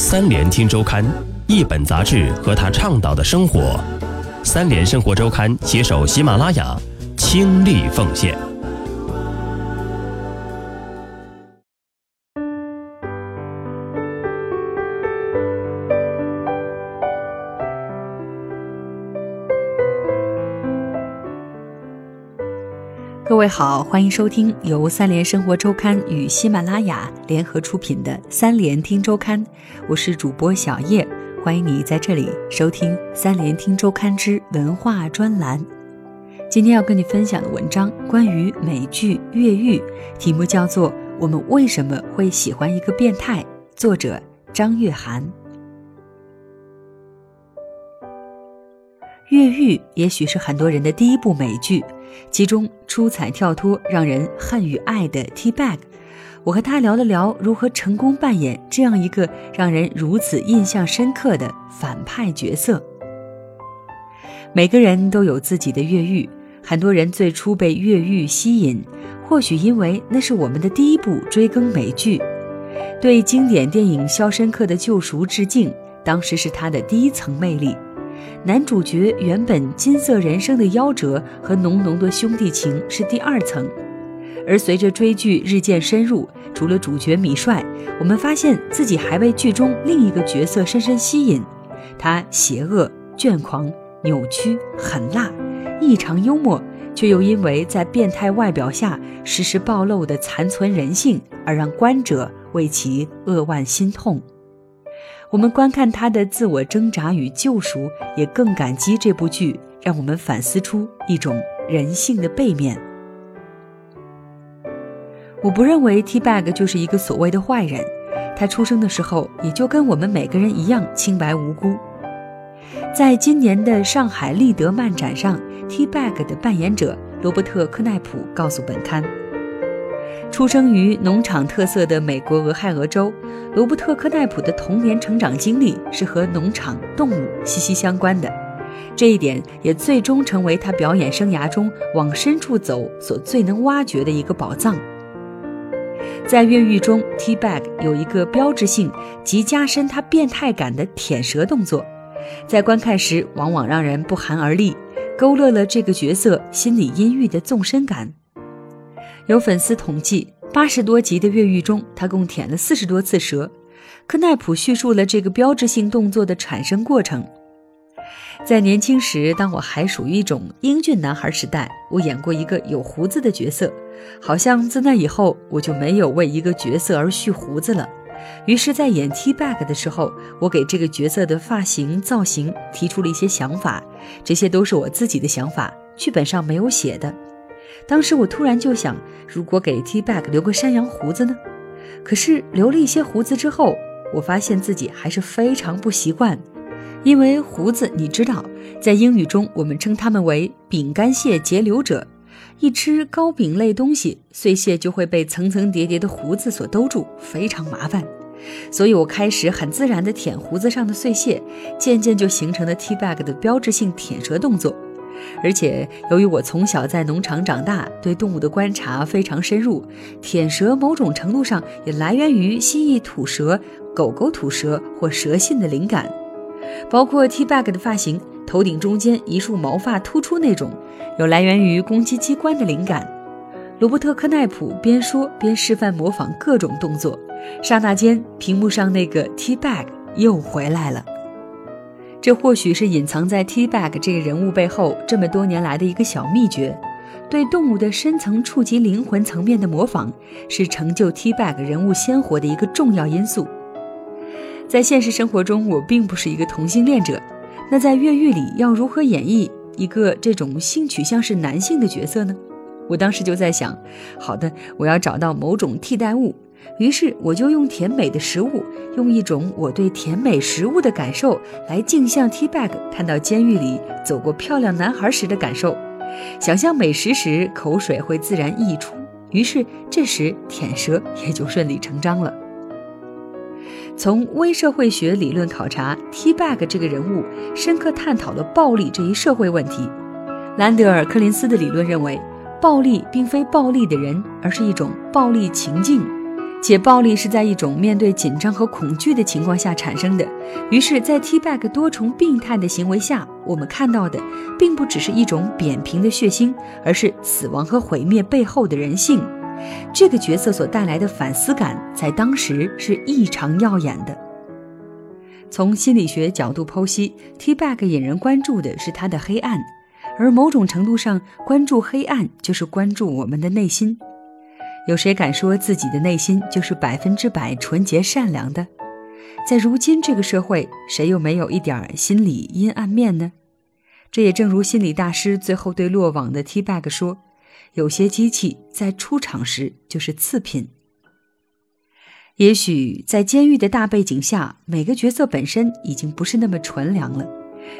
三联听周刊，一本杂志和他倡导的生活。三联生活周刊携手喜马拉雅，倾力奉献。各位好，欢迎收听由三联生活周刊与喜马拉雅联合出品的《三联听周刊》，我是主播小叶，欢迎你在这里收听《三联听周刊》之文化专栏。今天要跟你分享的文章关于美剧《越狱》，题目叫做《我们为什么会喜欢一个变态》，作者张月涵。《越狱》也许是很多人的第一部美剧，其中出彩跳脱、让人恨与爱的 T Bag，我和他聊了聊如何成功扮演这样一个让人如此印象深刻的反派角色。每个人都有自己的越狱，很多人最初被越狱吸引，或许因为那是我们的第一部追更美剧，对经典电影《肖申克的救赎》致敬，当时是他的第一层魅力。男主角原本金色人生的夭折和浓浓的兄弟情是第二层，而随着追剧日渐深入，除了主角米帅，我们发现自己还被剧中另一个角色深深吸引。他邪恶、倦狂、扭曲、狠辣、异常幽默，却又因为在变态外表下时时暴露的残存人性，而让观者为其扼腕心痛。我们观看他的自我挣扎与救赎，也更感激这部剧，让我们反思出一种人性的背面。我不认为 T Bag 就是一个所谓的坏人，他出生的时候也就跟我们每个人一样清白无辜。在今年的上海立德漫展上，T Bag 的扮演者罗伯特·科奈普告诉本刊。出生于农场特色的美国俄亥俄州，罗伯特·科奈普的童年成长经历是和农场动物息息相关的，这一点也最终成为他表演生涯中往深处走所最能挖掘的一个宝藏。在越狱中，T Bag 有一个标志性及加深他变态感的舔舌动作，在观看时往往让人不寒而栗，勾勒了这个角色心理阴郁的纵深感。有粉丝统计，八十多集的越狱中，他共舔了四十多次蛇。科奈普叙述了这个标志性动作的产生过程。在年轻时，当我还属于一种英俊男孩时代，我演过一个有胡子的角色。好像自那以后，我就没有为一个角色而蓄胡子了。于是，在演 T Bag 的时候，我给这个角色的发型造型提出了一些想法，这些都是我自己的想法，剧本上没有写的。当时我突然就想，如果给 T Bag 留个山羊胡子呢？可是留了一些胡子之后，我发现自己还是非常不习惯，因为胡子，你知道，在英语中我们称它们为饼干屑截留者。一吃糕饼类东西，碎屑就会被层层叠叠的胡子所兜住，非常麻烦。所以我开始很自然地舔胡子上的碎屑，渐渐就形成了 T Bag 的标志性舔舌动作。而且，由于我从小在农场长大，对动物的观察非常深入，舔蛇某种程度上也来源于蜥蜴吐舌、狗狗吐舌或蛇信的灵感。包括 T Bag 的发型，头顶中间一束毛发突出那种，有来源于攻击机关的灵感。罗伯特·科奈普边说边示范模仿各种动作，刹那间，屏幕上那个 T Bag 又回来了。这或许是隐藏在 T Bag 这个人物背后这么多年来的一个小秘诀。对动物的深层触及灵魂层面的模仿，是成就 T Bag 人物鲜活的一个重要因素。在现实生活中，我并不是一个同性恋者，那在越狱里要如何演绎一个这种性取向是男性的角色呢？我当时就在想，好的，我要找到某种替代物。于是我就用甜美的食物，用一种我对甜美食物的感受来镜像 T Bag 看到监狱里走过漂亮男孩时的感受。想象美食时，口水会自然溢出，于是这时舔舌也就顺理成章了。从微社会学理论考察，T Bag 这个人物深刻探讨了暴力这一社会问题。兰德尔·柯林斯的理论认为，暴力并非暴力的人，而是一种暴力情境。且暴力是在一种面对紧张和恐惧的情况下产生的。于是，在 T-Bag 多重病态的行为下，我们看到的并不只是一种扁平的血腥，而是死亡和毁灭背后的人性。这个角色所带来的反思感，在当时是异常耀眼的。从心理学角度剖析，T-Bag 引人关注的是他的黑暗，而某种程度上，关注黑暗就是关注我们的内心。有谁敢说自己的内心就是百分之百纯洁善良的？在如今这个社会，谁又没有一点心理阴暗面呢？这也正如心理大师最后对落网的 T-Bag 说：“有些机器在出场时就是次品。”也许在监狱的大背景下，每个角色本身已经不是那么纯良了。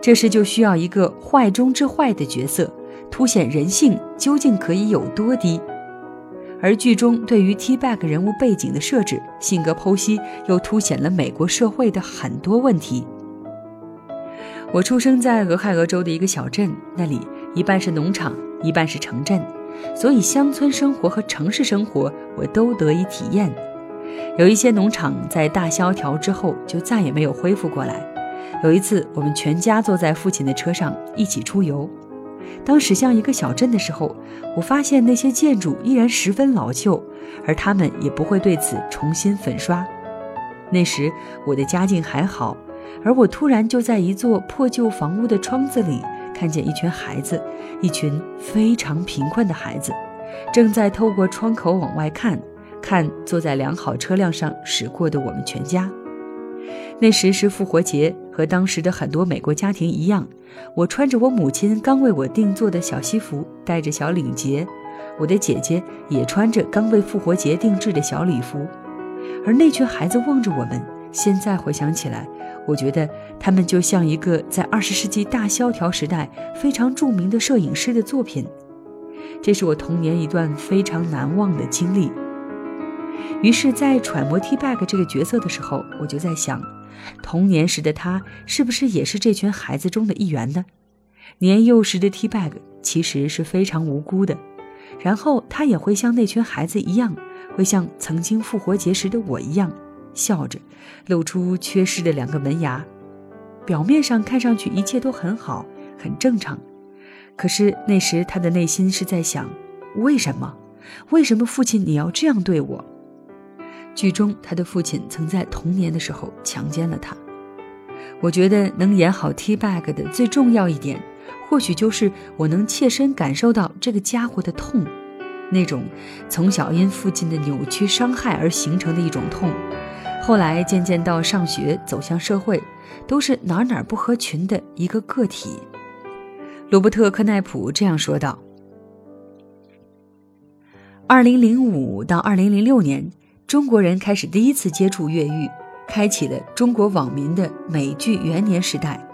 这时就需要一个坏中之坏的角色，凸显人性究竟可以有多低。而剧中对于 T-Bag 人物背景的设置、性格剖析，又凸显了美国社会的很多问题。我出生在俄亥俄州的一个小镇，那里一半是农场，一半是城镇，所以乡村生活和城市生活我都得以体验。有一些农场在大萧条之后就再也没有恢复过来。有一次，我们全家坐在父亲的车上一起出游。当驶向一个小镇的时候，我发现那些建筑依然十分老旧，而他们也不会对此重新粉刷。那时我的家境还好，而我突然就在一座破旧房屋的窗子里看见一群孩子，一群非常贫困的孩子，正在透过窗口往外看。看坐在良好车辆上驶过的我们全家。那时是复活节，和当时的很多美国家庭一样，我穿着我母亲刚为我定做的小西服，带着小领结；我的姐姐也穿着刚为复活节定制的小礼服。而那群孩子望着我们，现在回想起来，我觉得他们就像一个在二十世纪大萧条时代非常著名的摄影师的作品。这是我童年一段非常难忘的经历。于是，在揣摩 T-Bag 这个角色的时候，我就在想，童年时的他是不是也是这群孩子中的一员呢？年幼时的 T-Bag 其实是非常无辜的，然后他也会像那群孩子一样，会像曾经复活节时的我一样，笑着，露出缺失的两个门牙。表面上看上去一切都很好，很正常，可是那时他的内心是在想：为什么？为什么父亲你要这样对我？剧中，他的父亲曾在童年的时候强奸了他。我觉得能演好 T-Bag 的最重要一点，或许就是我能切身感受到这个家伙的痛，那种从小因父亲的扭曲伤害而形成的一种痛，后来渐渐到上学走向社会，都是哪哪不合群的一个个体。罗伯特·科奈普这样说道：“二零零五到二零零六年。”中国人开始第一次接触越狱，开启了中国网民的美剧元年时代。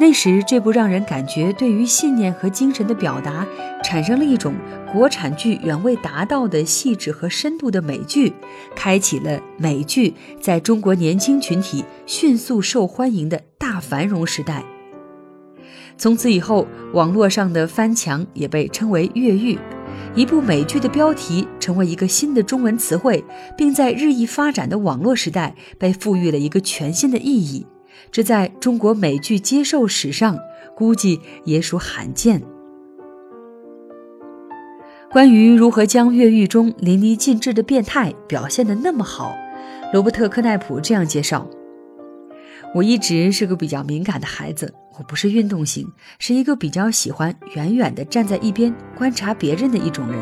那时，这部让人感觉对于信念和精神的表达，产生了一种国产剧远未达到的细致和深度的美剧，开启了美剧在中国年轻群体迅速受欢迎的大繁荣时代。从此以后，网络上的翻墙也被称为越狱。一部美剧的标题成为一个新的中文词汇，并在日益发展的网络时代被赋予了一个全新的意义。这在中国美剧接受史上估计也属罕见。关于如何将越狱中淋漓尽致的变态表现得那么好，罗伯特·科奈普这样介绍：“我一直是个比较敏感的孩子。”我不是运动型，是一个比较喜欢远远地站在一边观察别人的一种人，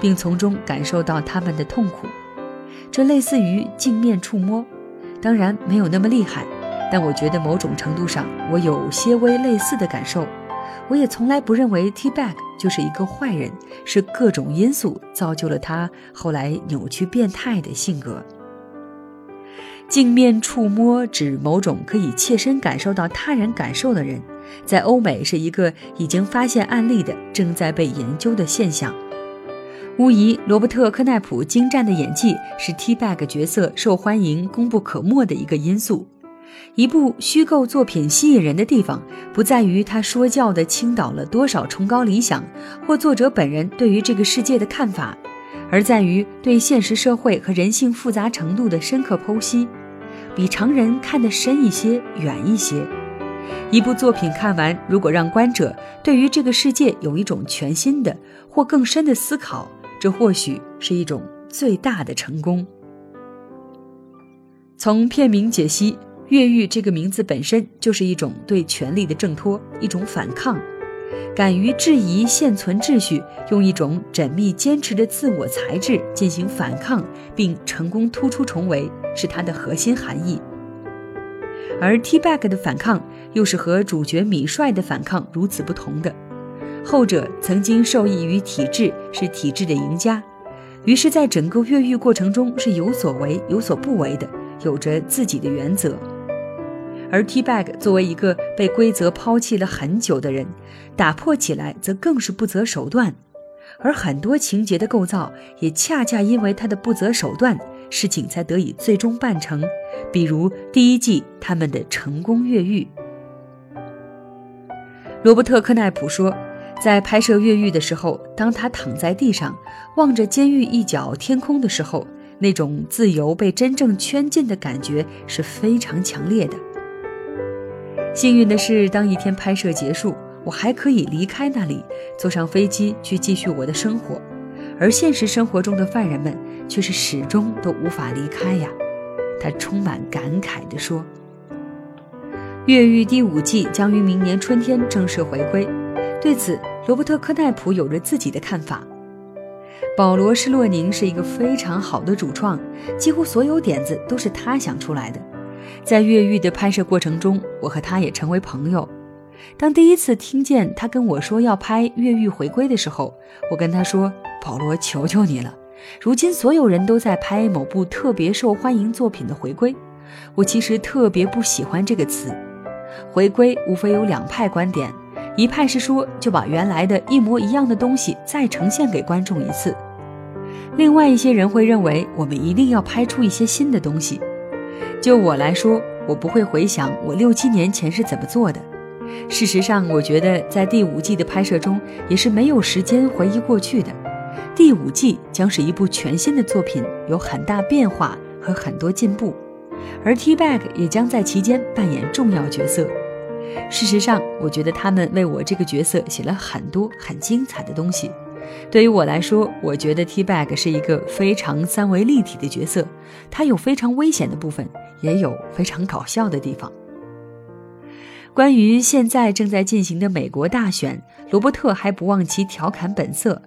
并从中感受到他们的痛苦。这类似于镜面触摸，当然没有那么厉害，但我觉得某种程度上我有些微类似的感受。我也从来不认为 T-Bag 就是一个坏人，是各种因素造就了他后来扭曲变态的性格。镜面触摸指某种可以切身感受到他人感受的人，在欧美是一个已经发现案例的、正在被研究的现象。无疑，罗伯特·科奈普精湛的演技是 T-Bag 角色受欢迎、功不可没的一个因素。一部虚构作品吸引人的地方，不在于他说教的倾倒了多少崇高理想，或作者本人对于这个世界的看法。而在于对现实社会和人性复杂程度的深刻剖析，比常人看得深一些、远一些。一部作品看完，如果让观者对于这个世界有一种全新的或更深的思考，这或许是一种最大的成功。从片名解析，“越狱”这个名字本身就是一种对权力的挣脱，一种反抗，敢于质疑现存秩序，用一种缜密坚持的自我才智进行反抗，并成功突出重围，是它的核心含义。而 T-Bag 的反抗又是和主角米帅的反抗如此不同的，后者曾经受益于体制，是体制的赢家，于是，在整个越狱过程中是有所为有所不为的。有着自己的原则，而 T-Bag 作为一个被规则抛弃了很久的人，打破起来则更是不择手段，而很多情节的构造也恰恰因为他的不择手段，事情才得以最终办成。比如第一季他们的成功越狱，罗伯特·科奈普说，在拍摄越狱的时候，当他躺在地上望着监狱一角天空的时候。那种自由被真正圈禁的感觉是非常强烈的。幸运的是，当一天拍摄结束，我还可以离开那里，坐上飞机去继续我的生活。而现实生活中的犯人们却是始终都无法离开呀。他充满感慨地说：“越狱第五季将于明年春天正式回归。”对此，罗伯特·科奈普有着自己的看法。保罗·施洛宁是一个非常好的主创，几乎所有点子都是他想出来的。在越狱的拍摄过程中，我和他也成为朋友。当第一次听见他跟我说要拍《越狱回归》的时候，我跟他说：“保罗，求求你了！如今所有人都在拍某部特别受欢迎作品的回归，我其实特别不喜欢这个词。回归无非有两派观点。”一派是说，就把原来的一模一样的东西再呈现给观众一次；另外一些人会认为，我们一定要拍出一些新的东西。就我来说，我不会回想我六七年前是怎么做的。事实上，我觉得在第五季的拍摄中，也是没有时间回忆过去的。第五季将是一部全新的作品，有很大变化和很多进步，而 T-Bag 也将在其间扮演重要角色。事实上，我觉得他们为我这个角色写了很多很精彩的东西。对于我来说，我觉得 T-Bag 是一个非常三维立体的角色，他有非常危险的部分，也有非常搞笑的地方。关于现在正在进行的美国大选，罗伯特还不忘其调侃本色。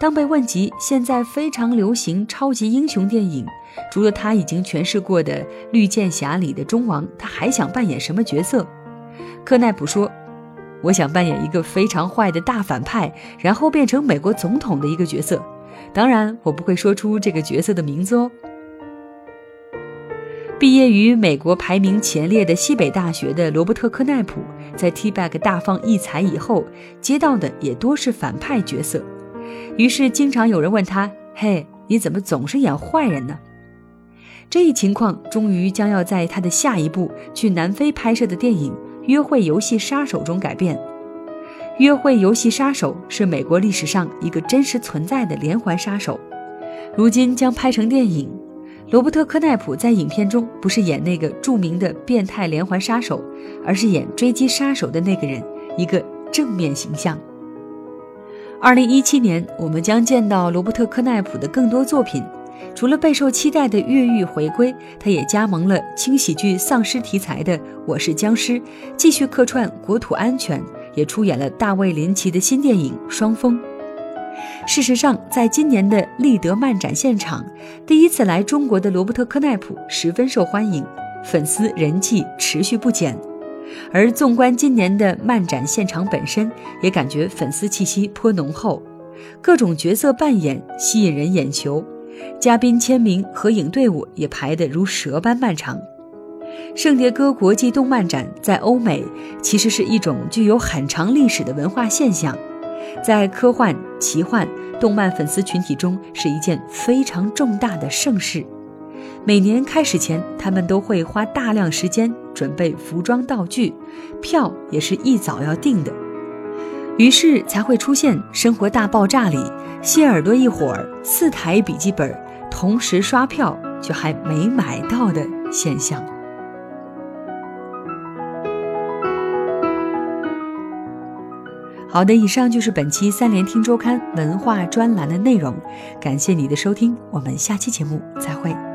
当被问及现在非常流行超级英雄电影，除了他已经诠释过的《绿箭侠》里的中王，他还想扮演什么角色？科奈普说：“我想扮演一个非常坏的大反派，然后变成美国总统的一个角色。当然，我不会说出这个角色的名字哦。”毕业于美国排名前列的西北大学的罗伯特·科奈普，在 T-Bag 大放异彩以后，接到的也多是反派角色，于是经常有人问他：“嘿，你怎么总是演坏人呢？”这一情况终于将要在他的下一部去南非拍摄的电影。约会游戏杀手中改变。约会游戏杀手是美国历史上一个真实存在的连环杀手，如今将拍成电影。罗伯特·科奈普在影片中不是演那个著名的变态连环杀手，而是演追击杀手的那个人，一个正面形象。二零一七年，我们将见到罗伯特·科奈普的更多作品。除了备受期待的越狱回归，他也加盟了轻喜剧丧尸题材的《我是僵尸》，继续客串国土安全，也出演了大卫林奇的新电影《双峰》。事实上，在今年的立德漫展现场，第一次来中国的罗伯特·科奈普十分受欢迎，粉丝人气持续不减。而纵观今年的漫展现场本身，也感觉粉丝气息颇浓厚，各种角色扮演吸引人眼球。嘉宾签名合影队伍也排得如蛇般漫长。圣迭戈国际动漫展在欧美其实是一种具有很长历史的文化现象，在科幻、奇幻、动漫粉丝群体中是一件非常重大的盛事。每年开始前，他们都会花大量时间准备服装道具，票也是一早要订的。于是才会出现《生活大爆炸》里谢耳朵一伙儿四台笔记本同时刷票却还没买到的现象。好的，以上就是本期三联听周刊文化专栏的内容，感谢你的收听，我们下期节目再会。